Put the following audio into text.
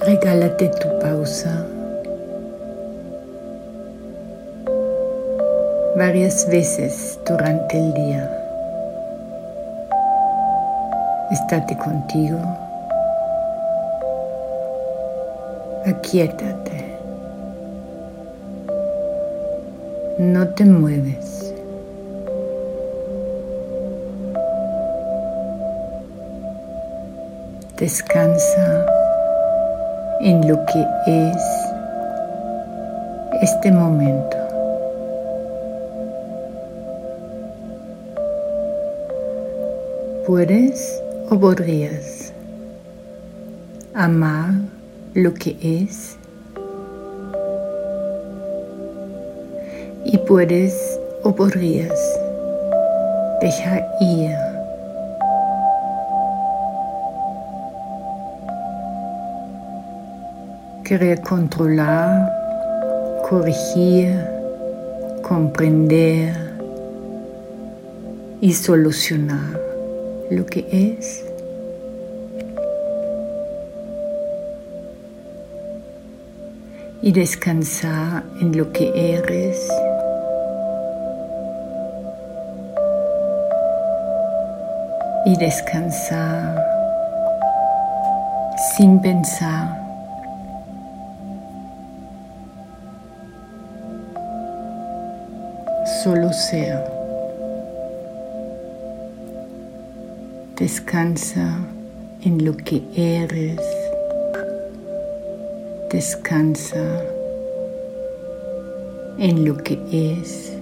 Regálate tu pausa varias veces durante el día. Estate contigo. Aquietate. No te mueves. Descansa en lo que es este momento. Puedes o podrías amar lo que es y puedes o podrías dejar ir querer controlar, corregir, comprender y solucionar lo que es. Y descansar en lo que eres. Y descansar sin pensar. Solo sea. Descansa en lo que eres. Descansa en lo que es.